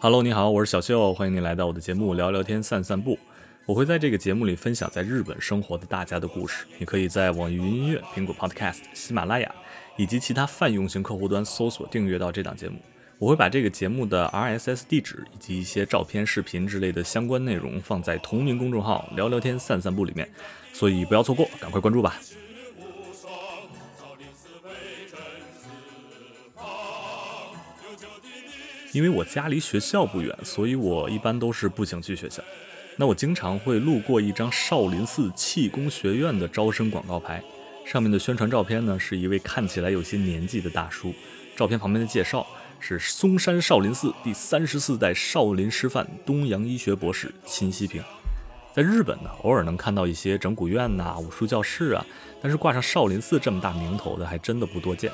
Hello，你好，我是小秀，欢迎你来到我的节目聊聊天、散散步。我会在这个节目里分享在日本生活的大家的故事。你可以在网易云音乐、苹果 Podcast、喜马拉雅以及其他泛用型客户端搜索订阅到这档节目。我会把这个节目的 RSS 地址以及一些照片、视频之类的相关内容放在同名公众号“聊聊天、散散步”里面，所以不要错过，赶快关注吧。因为我家离学校不远，所以我一般都是步行去学校。那我经常会路过一张少林寺气功学院的招生广告牌，上面的宣传照片呢是一位看起来有些年纪的大叔。照片旁边的介绍是嵩山少林寺第三十四代少林师范东洋医学博士秦西平。在日本呢，偶尔能看到一些整蛊院呐、武术教室啊，但是挂上少林寺这么大名头的还真的不多见。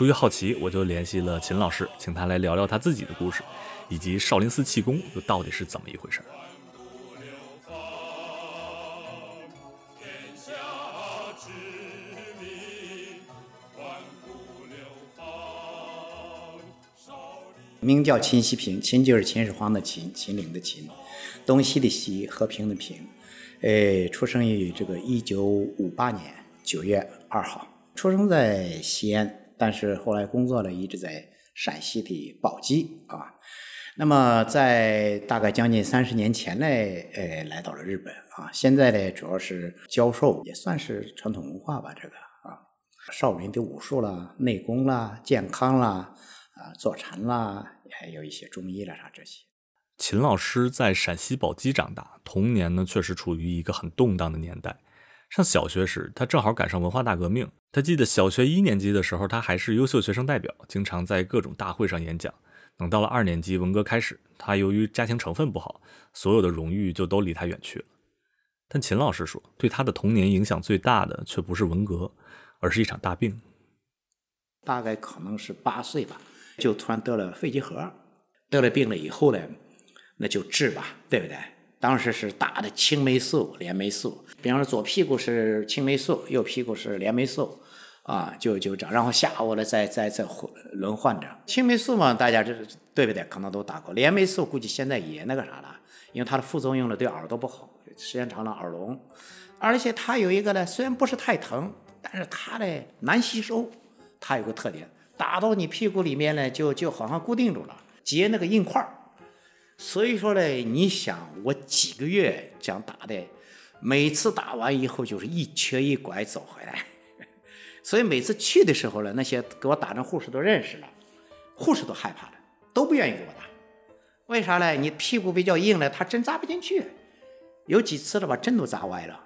出于好奇，我就联系了秦老师，请他来聊聊他自己的故事，以及少林寺气功又到底是怎么一回事。名叫秦西平，秦就是秦始皇的秦，秦岭的秦，东西的西，和平的平。呃，出生于这个一九五八年九月二号，出生在西安，但是后来工作呢一直在陕西的宝鸡啊。那么在大概将近三十年前呢，呃，来到了日本啊。现在呢，主要是教授，也算是传统文化吧，这个啊，少林的武术啦、内功啦、健康啦。啊，坐禅啦，还有一些中医啦，啥这些。秦老师在陕西宝鸡长大，童年呢确实处于一个很动荡的年代。上小学时，他正好赶上文化大革命。他记得小学一年级的时候，他还是优秀学生代表，经常在各种大会上演讲。等到了二年级，文革开始，他由于家庭成分不好，所有的荣誉就都离他远去了。但秦老师说，对他的童年影响最大的却不是文革，而是一场大病。大概可能是八岁吧。就突然得了肺结核，得了病了以后呢，那就治吧，对不对？当时是打的青霉素、链霉素，比方说左屁股是青霉素，右屁股是链霉素，啊，就就这样，然后下午呢再再再换轮换着。青霉素嘛，大家这对不对？可能都打过。链霉素估计现在也那个啥了，因为它的副作用呢对耳朵不好，时间长了耳聋，而且它有一个呢，虽然不是太疼，但是它呢难吸收，它有个特点。打到你屁股里面呢，就就好像固定住了，结那个硬块儿。所以说呢，你想我几个月这样打的，每次打完以后就是一瘸一拐走回来。所以每次去的时候呢，那些给我打的护士都认识了，护士都害怕了，都不愿意给我打。为啥呢？你屁股比较硬呢，他针扎不进去，有几次了把针都扎歪了。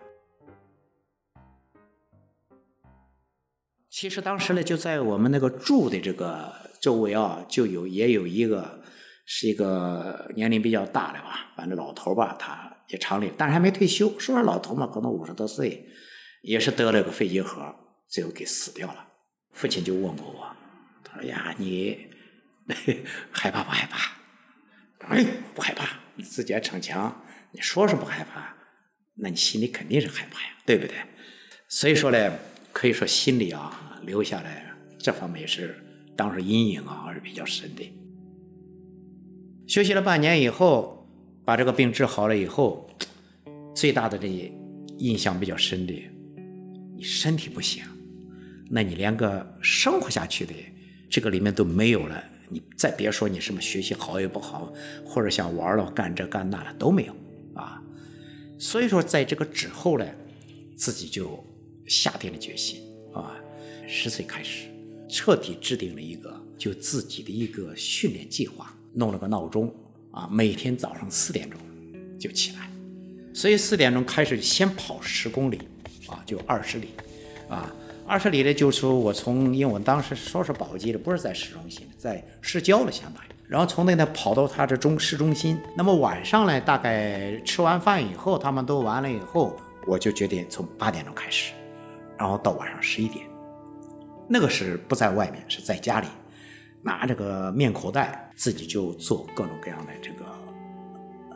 其实当时呢，就在我们那个住的这个周围啊，就有也有一个是一个年龄比较大的吧，反正老头吧，他也厂里，但是还没退休。说是老头嘛，可能五十多岁，也是得了个肺结核，最后给死掉了。父亲就问过我，他说：“呀，你 害怕不害怕？”哎，不害怕，你自己还逞强。你说是不害怕，那你心里肯定是害怕呀，对不对？所以说呢。可以说心里啊留下来这方面也是当时阴影啊还是比较深的。休息了半年以后，把这个病治好了以后，最大的这印象比较深的，你身体不行，那你连个生活下去的这个里面都没有了。你再别说你什么学习好也不好，或者想玩了干这干那的都没有啊。所以说在这个之后呢，自己就。下定了决心啊，十岁开始彻底制定了一个就自己的一个训练计划，弄了个闹钟啊，每天早上四点钟就起来，所以四点钟开始先跑十公里啊，就二十里啊，二十里呢就说我从因为我当时说是宝鸡的，不是在市中心，在市郊了相当于，然后从那呢跑到他这中市中心，那么晚上呢大概吃完饭以后，他们都完了以后，我就决定从八点钟开始。然后到晚上十一点，那个是不在外面，是在家里拿这个面口袋，自己就做各种各样的这个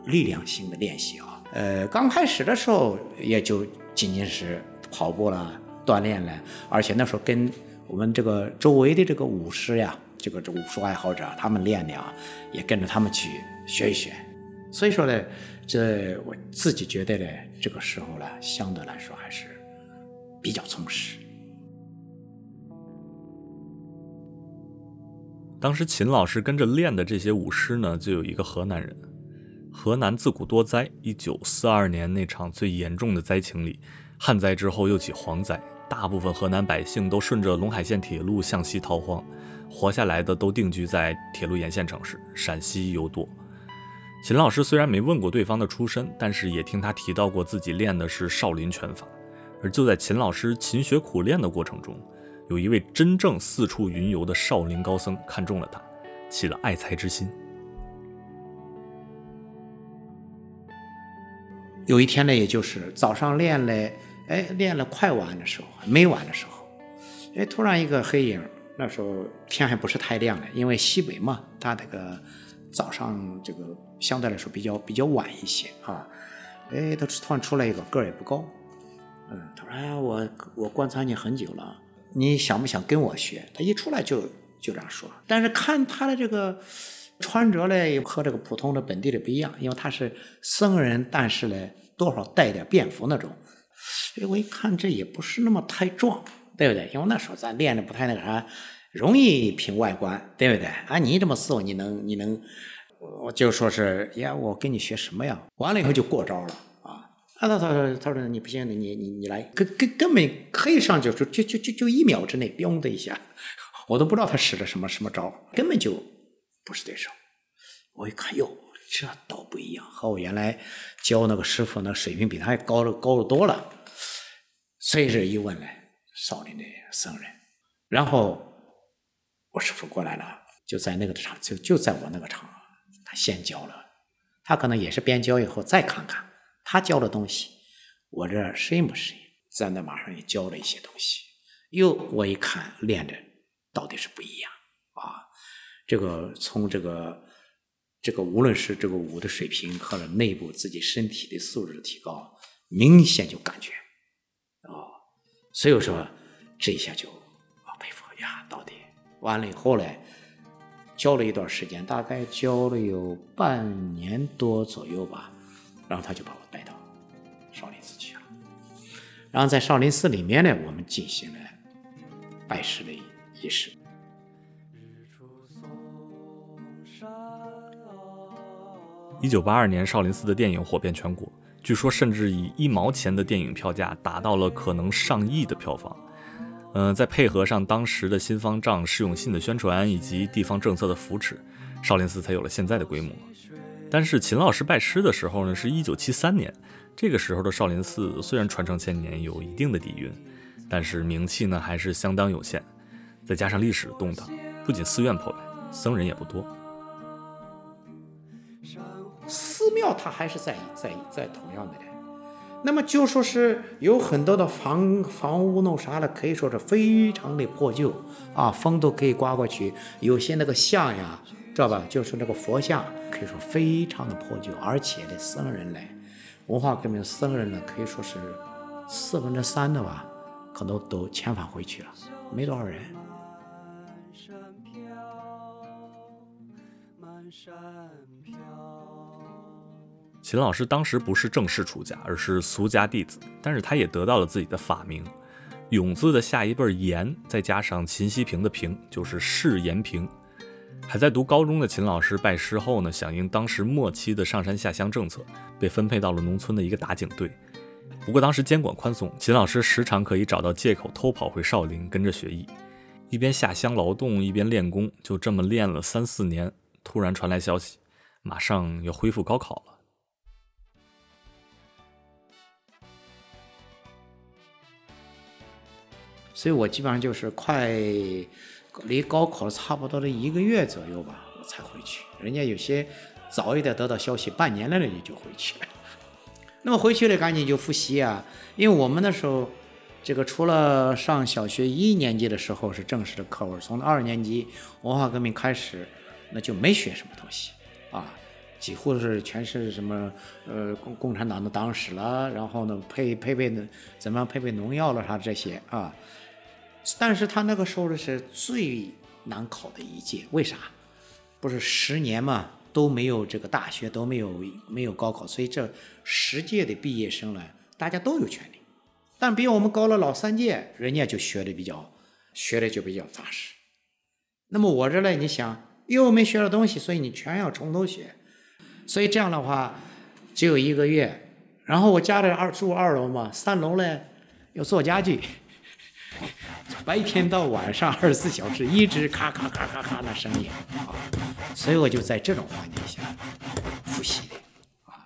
力量性的练习啊。呃，刚开始的时候也就仅仅是跑步了、锻炼了，而且那时候跟我们这个周围的这个武师呀这个这武术爱好者，他们练的啊，也跟着他们去学一学。所以说呢，这我自己觉得呢，这个时候呢，相对来说还是比较充实。当时秦老师跟着练的这些武师呢，就有一个河南人。河南自古多灾，一九四二年那场最严重的灾情里，旱灾之后又起蝗灾，大部分河南百姓都顺着陇海线铁路向西逃荒，活下来的都定居在铁路沿线城市陕西尤多。秦老师虽然没问过对方的出身，但是也听他提到过自己练的是少林拳法。而就在秦老师勤学苦练的过程中，有一位真正四处云游的少林高僧看中了他，起了爱才之心。有一天呢，也就是早上练了，哎，练了快晚的时候，没晚的时候，哎，突然一个黑影，那时候天还不是太亮的，因为西北嘛，它这个早上这个相对来说比较比较晚一些啊，哎，他突然出来一个，个儿也不高，嗯，他说：“哎，我我观察你很久了，你想不想跟我学？”他一出来就就这样说，但是看他的这个。穿着嘞和这个普通的本地的不一样，因为他是僧人，但是呢多少带点便服那种。哎，我一看这也不是那么太壮，对不对？因为那时候咱练的不太那个啥，容易凭外观，对不对？啊，你这么瘦，你能你能，我就说是呀，我跟你学什么呀？完了以后就过招了啊！他他说他说你不行，你你你来，根根根本可以上就就就就就一秒之内，嘣的一下，我都不知道他使的什么什么招，根本就。不是对手，我一看哟，这倒不一样，和我原来教那个师傅那水平比他还高了高了多了。所以这一问呢，少林的僧人，然后我师傅过来了，就在那个场，就就在我那个场，他先教了，他可能也是边教以后再看看他教的东西，我这适应不适应，在那马上也教了一些东西，又我一看练的到底是不一样。啊。这个从这个这个无论是这个舞的水平或者内部自己身体的素质的提高，明显就感觉，哦，所以说这一下就啊佩服呀，到底完了以后呢，教了一段时间，大概教了有半年多左右吧，然后他就把我带到少林寺去了，然后在少林寺里面呢，我们进行了拜师的仪式。一九八二年，少林寺的电影火遍全国，据说甚至以一毛钱的电影票价达到了可能上亿的票房。嗯，再配合上当时的新方丈释永信的宣传以及地方政策的扶持，少林寺才有了现在的规模。但是秦老师拜师的时候呢，是一九七三年，这个时候的少林寺虽然传承千年，有一定的底蕴，但是名气呢还是相当有限。再加上历史动荡，不仅寺院破败，僧人也不多。寺庙它还是在在在同样的，那么就说是有很多的房房屋弄啥的，可以说是非常的破旧啊，风都可以刮过去。有些那个像呀，知道吧？就是那个佛像，可以说非常的破旧，而且的僧人呢，文化革命僧人呢，可以说是四分之三的吧，可能都遣返回去了，没多少人。秦老师当时不是正式出家，而是俗家弟子，但是他也得到了自己的法名，永字的下一辈延，再加上秦希平的平，就是释延平。还在读高中的秦老师拜师后呢，响应当时末期的上山下乡政策，被分配到了农村的一个打井队。不过当时监管宽松，秦老师时常可以找到借口偷跑回少林跟着学艺，一边下乡劳动一边练功，就这么练了三四年。突然传来消息，马上要恢复高考了。所以我基本上就是快离高考差不多的一个月左右吧，我才回去。人家有些早一点得到消息，半年了，人家就回去了。那么回去了，赶紧就复习啊，因为我们那时候这个除了上小学一年级的时候是正式的课文，从二年级文化革命开始，那就没学什么东西啊，几乎是全是什么呃共共产党的党史了，然后呢配配备怎么样配备农药了啥这些啊。但是他那个时候的是最难考的一届。为啥？不是十年嘛，都没有这个大学都没有没有高考，所以这十届的毕业生呢，大家都有权利。但比我们高了老三届，人家就学的比较学的就比较扎实。那么我这呢，你想又没学到东西，所以你全要从头学。所以这样的话，只有一个月。然后我家里二住二楼嘛，三楼呢要做家具，白天到晚上二十四小时一直咔咔咔咔咔那声音啊，所以我就在这种环境下复习的啊。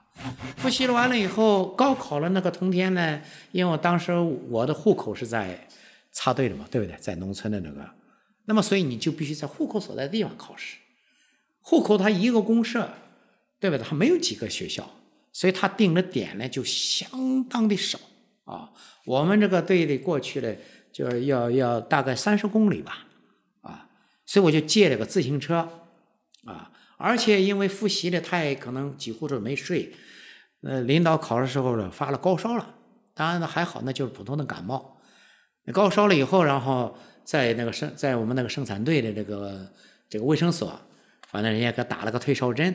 复习了完了以后，高考了那个同天呢，因为我当时我的户口是在插队的嘛，对不对？在农村的那个，那么所以你就必须在户口所在地方考试。户口它一个公社。对不对？它没有几个学校，所以它定的点呢就相当的少啊。我们这个队里过去呢，就要要大概三十公里吧，啊，所以我就借了个自行车啊。而且因为复习的太可能几乎是没睡，呃，领导考试时候呢发了高烧了，当然呢还好，那就是普通的感冒。高烧了以后，然后在那个生在我们那个生产队的这个这个卫生所，反正人家给打了个退烧针。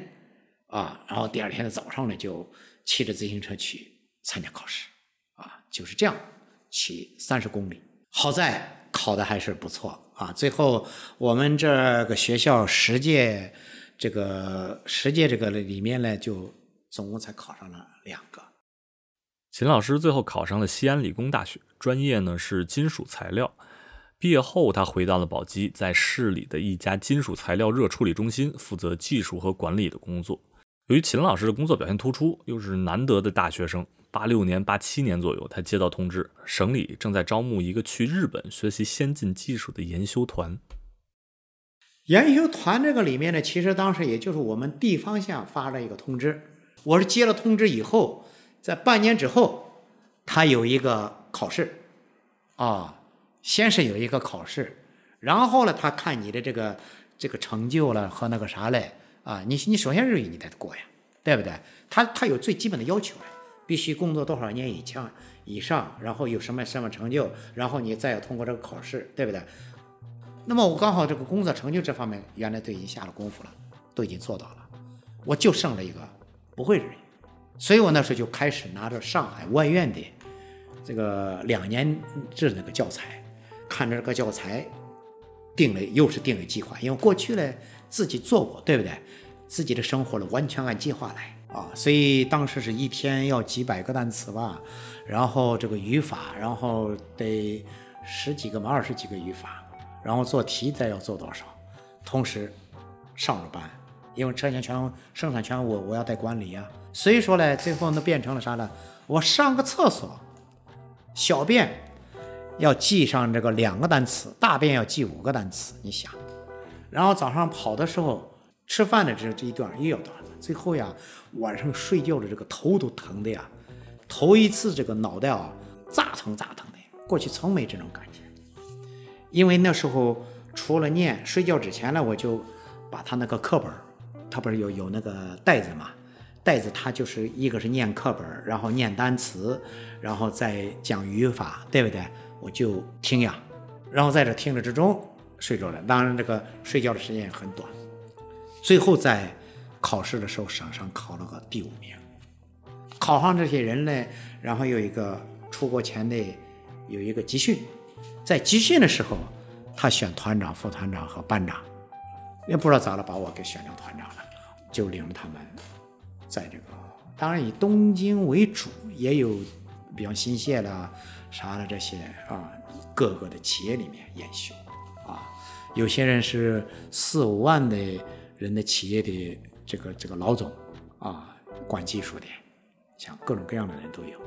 啊，然后第二天的早上呢，就骑着自行车去参加考试，啊，就是这样骑三十公里。好在考的还是不错啊。最后我们这个学校十届这个十届这个里面呢，就总共才考上了两个。秦老师最后考上了西安理工大学，专业呢是金属材料。毕业后，他回到了宝鸡，在市里的一家金属材料热处理中心负责技术和管理的工作。由于秦老师的工作表现突出，又是难得的大学生，八六年、八七年左右，他接到通知，省里正在招募一个去日本学习先进技术的研修团。研修团这个里面呢，其实当时也就是我们地方县发了一个通知，我是接了通知以后，在半年之后，他有一个考试，啊，先是有一个考试，然后呢，他看你的这个这个成就了和那个啥嘞。啊，你你首先日语你得过呀，对不对？他他有最基本的要求必须工作多少年以上以上，然后有什么什么成就，然后你再要通过这个考试，对不对？那么我刚好这个工作成就这方面原来都已经下了功夫了，都已经做到了，我就剩了一个不会日语，所以我那时候就开始拿着上海外院的这个两年制那个教材，看着这个教材，定了又是定了计划，因为过去呢。自己做过，对不对？自己的生活呢，完全按计划来啊。所以当时是一天要几百个单词吧，然后这个语法，然后得十几个嘛，二十几个语法，然后做题再要做多少，同时上着班，因为车间全生产全我我要带管理呀。所以说呢，最后那变成了啥呢？我上个厕所，小便要记上这个两个单词，大便要记五个单词，你想。然后早上跑的时候，吃饭的这这一段又要到了。最后呀，晚上睡觉的这个头都疼的呀，头一次这个脑袋啊咋疼咋疼的，过去从没这种感觉。因为那时候除了念睡觉之前呢，我就把他那个课本，他不是有有那个袋子嘛，袋子它就是一个是念课本，然后念单词，然后再讲语法，对不对？我就听呀，然后在这听着之中。睡着了，当然这个睡觉的时间也很短。最后在考试的时候，省上考了个第五名。考上这些人呢，然后有一个出国前的有一个集训，在集训的时候，他选团长、副团长和班长，也不知道咋了，把我给选成团长了，就领着他们在这个，当然以东京为主，也有比方新泻啦啥的这些啊，各个的企业里面研修啊。有些人是四五万的人的企业的这个这个老总啊，管技术的，像各种各样的人都有。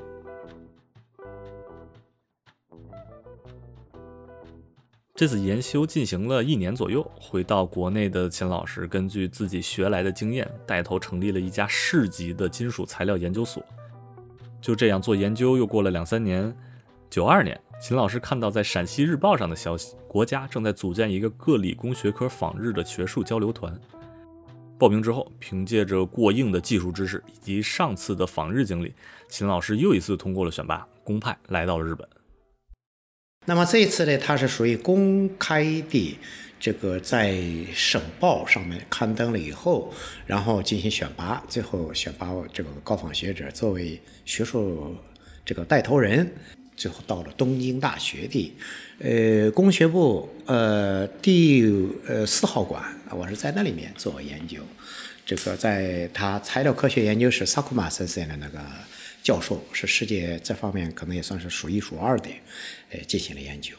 这次研修进行了一年左右，回到国内的秦老师根据自己学来的经验，带头成立了一家市级的金属材料研究所。就这样做研究，又过了两三年，九二年。秦老师看到在陕西日报上的消息，国家正在组建一个各理工学科访日的学术交流团。报名之后，凭借着过硬的技术知识以及上次的访日经历，秦老师又一次通过了选拔，公派来到了日本。那么这次呢，它是属于公开的，这个在省报上面刊登了以后，然后进行选拔，最后选拔这个高仿学者作为学术这个带头人，最后到了东京大学的呃工学部呃第呃四号馆，我是在那里面做研究，这个在他材料科学研究室萨库马森森的那个。教授是世界这方面可能也算是数一数二的，呃，进行了研究。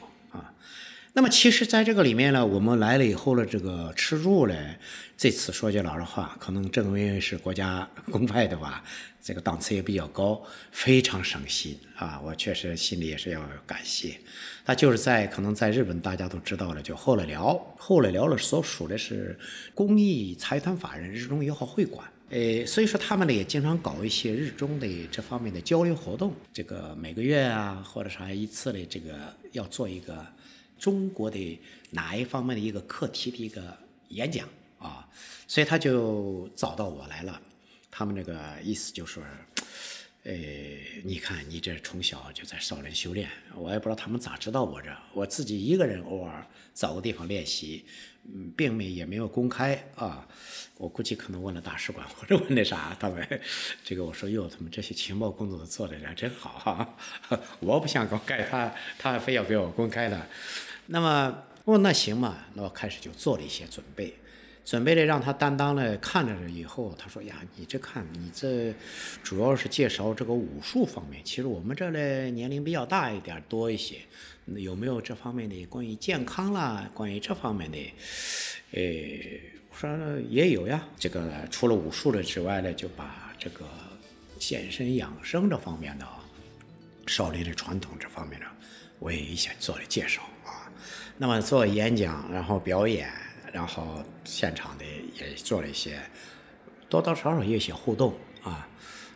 那么其实在这个里面呢，我们来了以后呢，这个吃住呢，这次说句老实话，可能正因为是国家 公派的吧，这个档次也比较高，非常省心啊。我确实心里也是要感谢。他就是在可能在日本大家都知道了，就后来聊，后来聊了所属的是公益财团法人日中友好会馆。呃，所以说他们呢也经常搞一些日中的这方面的交流活动，这个每个月啊或者啥一次的这个要做一个中国的哪一方面的一个课题的一个演讲啊，所以他就找到我来了。他们这个意思就说，呃，你看你这从小就在少林修炼，我也不知道他们咋知道我这，我自己一个人偶尔找个地方练习。嗯，并没也没有公开啊，我估计可能问了大使馆或者问那啥，他们这个我说哟，他们这些情报工作做的真好哈，我不想公开，他他非要给我公开了，那么我那行嘛，那我开始就做了一些准备，准备的让他担当了看着了以后，他说呀，你这看你这主要是介绍这个武术方面，其实我们这嘞年龄比较大一点多一些。有没有这方面的关于健康啦，关于这方面的，呃，我说也有呀。这个除了武术的之外呢，就把这个健身养生这方面的，少林的传统这方面的，我也一下做了介绍。那么做演讲，然后表演，然后现场的也做了一些，多多少少有一些互动啊。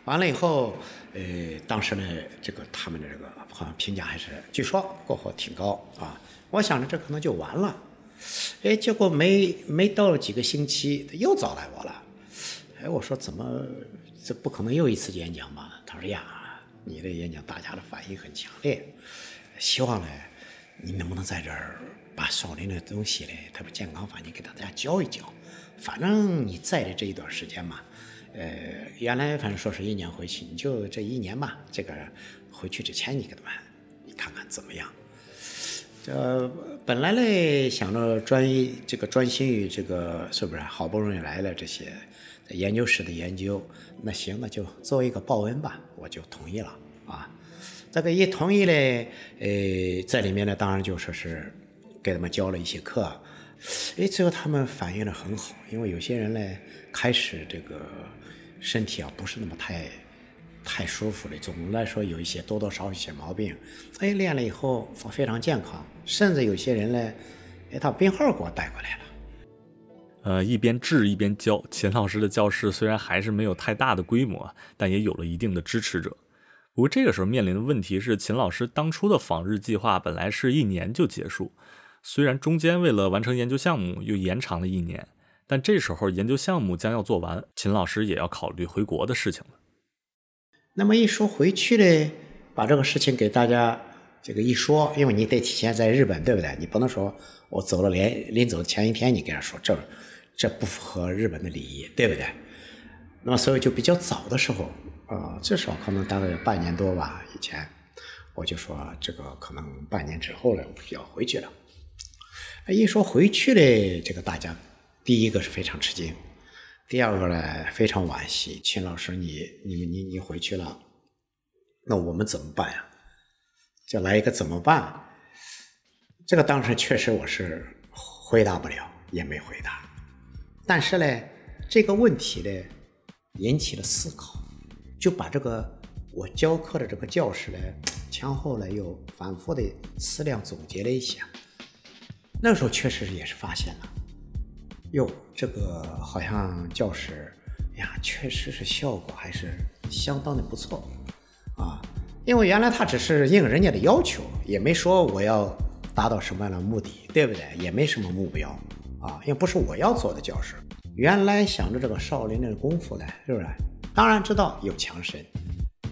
完了以后，呃，当时呢，这个他们的这个好像评价还是据说过后挺高啊。我想着这可能就完了，哎，结果没没到了几个星期，又找来我了。哎，我说怎么这不可能又一次演讲吧？他说呀，你的演讲大家的反应很强烈，希望呢，你能不能在这儿把少林的东西呢，特别健康法，你给大家教一教。反正你在的这一段时间嘛。呃，原来反正说是一年回去，你就这一年吧。这个回去之前，你给他们，你看看怎么样？这本来嘞想着专一这个专心于这个是不是？好不容易来了这些研究室的研究，那行，那就做一个报恩吧，我就同意了啊。这个一同意嘞，呃，在里面呢，当然就说是给他们教了一些课。哎，最后他们反应的很好，因为有些人呢开始这个。身体啊不是那么太太舒服的，总的来说有一些多多少少一些毛病。哎，练了以后非常健康，甚至有些人呢，哎，他病号给我带过来了。呃，一边治一边教，秦老师的教室虽然还是没有太大的规模，但也有了一定的支持者。不过这个时候面临的问题是，秦老师当初的访日计划本来是一年就结束，虽然中间为了完成研究项目又延长了一年。但这时候研究项目将要做完，秦老师也要考虑回国的事情了。那么一说回去呢，把这个事情给大家这个一说，因为你得提前在日本，对不对？你不能说我走了连临走前一天你跟人说这这不符合日本的礼仪，对不对？那么所以就比较早的时候啊，至少可能大概半年多吧以前，我就说这个可能半年之后呢要回去了。一说回去呢，这个大家。第一个是非常吃惊，第二个呢非常惋惜。秦老师，你、你、你、你回去了，那我们怎么办呀？就来一个怎么办？这个当时确实我是回答不了，也没回答。但是呢，这个问题呢引起了思考，就把这个我教课的这个教室呢前后呢又反复的思量总结了一下。那时候确实也是发现了。哟，这个好像教室呀，确实是效果还是相当的不错啊。因为原来他只是应人家的要求，也没说我要达到什么样的目的，对不对？也没什么目标啊，也不是我要做的教室。原来想着这个少林的功夫呢，是不是？当然知道有强身，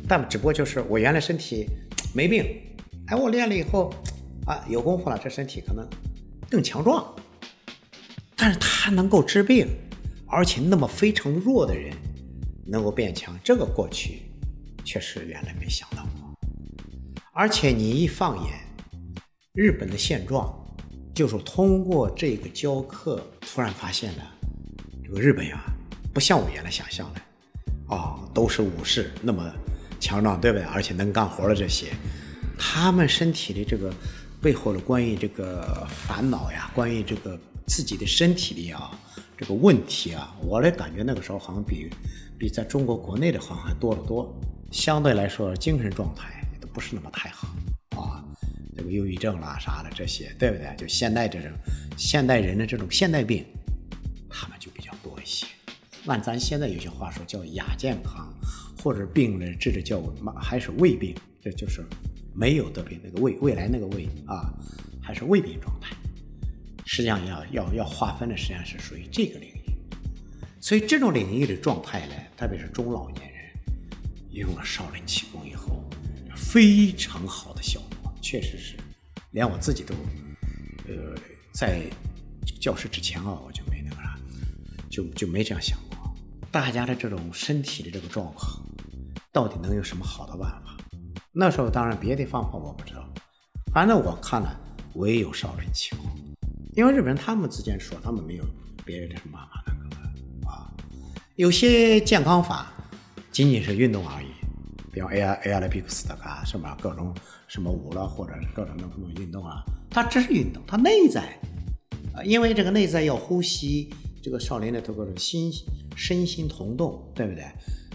但只不过就是我原来身体 没病，哎，我练了以后 啊，有功夫了，这身体可能更强壮。但是他能够治病，而且那么非常弱的人能够变强，这个过去确实原来没想到过。而且你一放眼日本的现状，就是通过这个教课，突然发现了这个日本呀，不像我原来想象的，啊，都是武士那么强壮，对不对？而且能干活的这些，他们身体的这个背后的关于这个烦恼呀，关于这个。自己的身体的啊，这个问题啊，我的感觉那个时候好像比比在中国国内的好像还多得多。相对来说，精神状态也都不是那么太好啊，这个忧郁症啦啥的这些，对不对？就现代这种现代人的这种现代病，他们就。按咱现在有些话说叫亚健康，或者病人治的叫还是胃病，这就是没有得病那个胃未来那个胃啊，还是胃病状态。实际上要要要划分的，实际上是属于这个领域。所以这种领域的状态呢，特别是中老年人用了少林气功以后，非常好的效果，确实是，连我自己都，呃，在教室之前啊，我就没那个啥，就就没这样想。大家的这种身体的这个状况，到底能有什么好的办法？那时候当然别的方法我不知道，反正我看了，唯有少林气功。因为日本人他们之间说，他们没有别人的什么办法那个啊。有些健康法仅仅是运动而已，比方 A R A R B X 的啊，什么各种什么舞了，或者是各种那种运动啊，它只是运动，它内在啊，因为这个内在要呼吸，这个少林的这个心身心同动，对不对？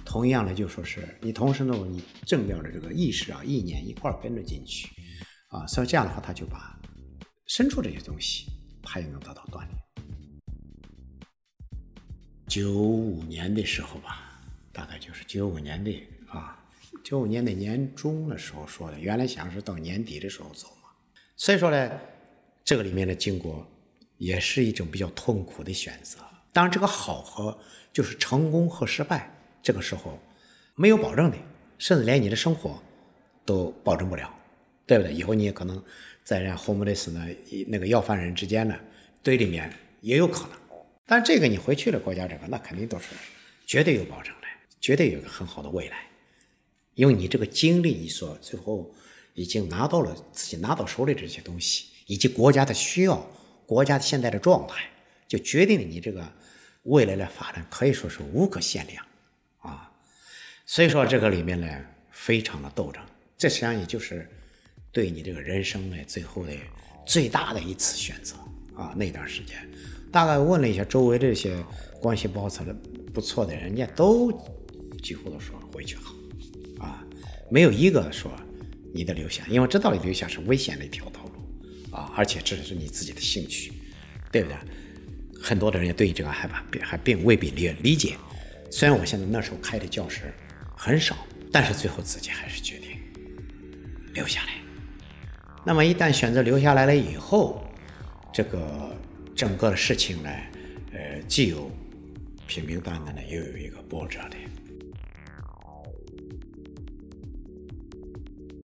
同样的就说是你同时呢，你正面的这个意识啊、意念一块跟着进去啊，所以这样的话，他就把深处这些东西。他也能得到锻炼。九五年的时候吧，大概就是九五年的啊，九五年的年中的时候说的，原来想是到年底的时候走嘛。所以说呢，这个里面的经过也是一种比较痛苦的选择。当然，这个好和就是成功和失败，这个时候没有保证的，甚至连你的生活都保证不了，对不对？以后你也可能。在人家霍姆雷斯呢，那个要饭人之间呢，堆里面也有可能。但这个你回去了国家这个，那肯定都是绝对有保证的，绝对有个很好的未来。因为你这个经历，你所最后已经拿到了自己拿到手里这些东西，以及国家的需要，国家现在的状态，就决定了你这个未来的发展可以说是无可限量啊。所以说这个里面呢，非常的斗争。这实际上也就是。对你这个人生呢，最后的最大的一次选择啊，那段时间，大概问了一下周围这些关系不错的、不错的人家，都几乎都说回去好，啊，没有一个说你的留下，因为知道理留下是危险的一条道路啊，而且这是你自己的兴趣，对不对？很多的人也对这个害怕，并还并未必理理解。虽然我现在那时候开的教室很少，但是最后自己还是决定留下来。那么一旦选择留下来了以后，这个整个的事情呢，呃，既有平平淡淡的，又有一个波折的。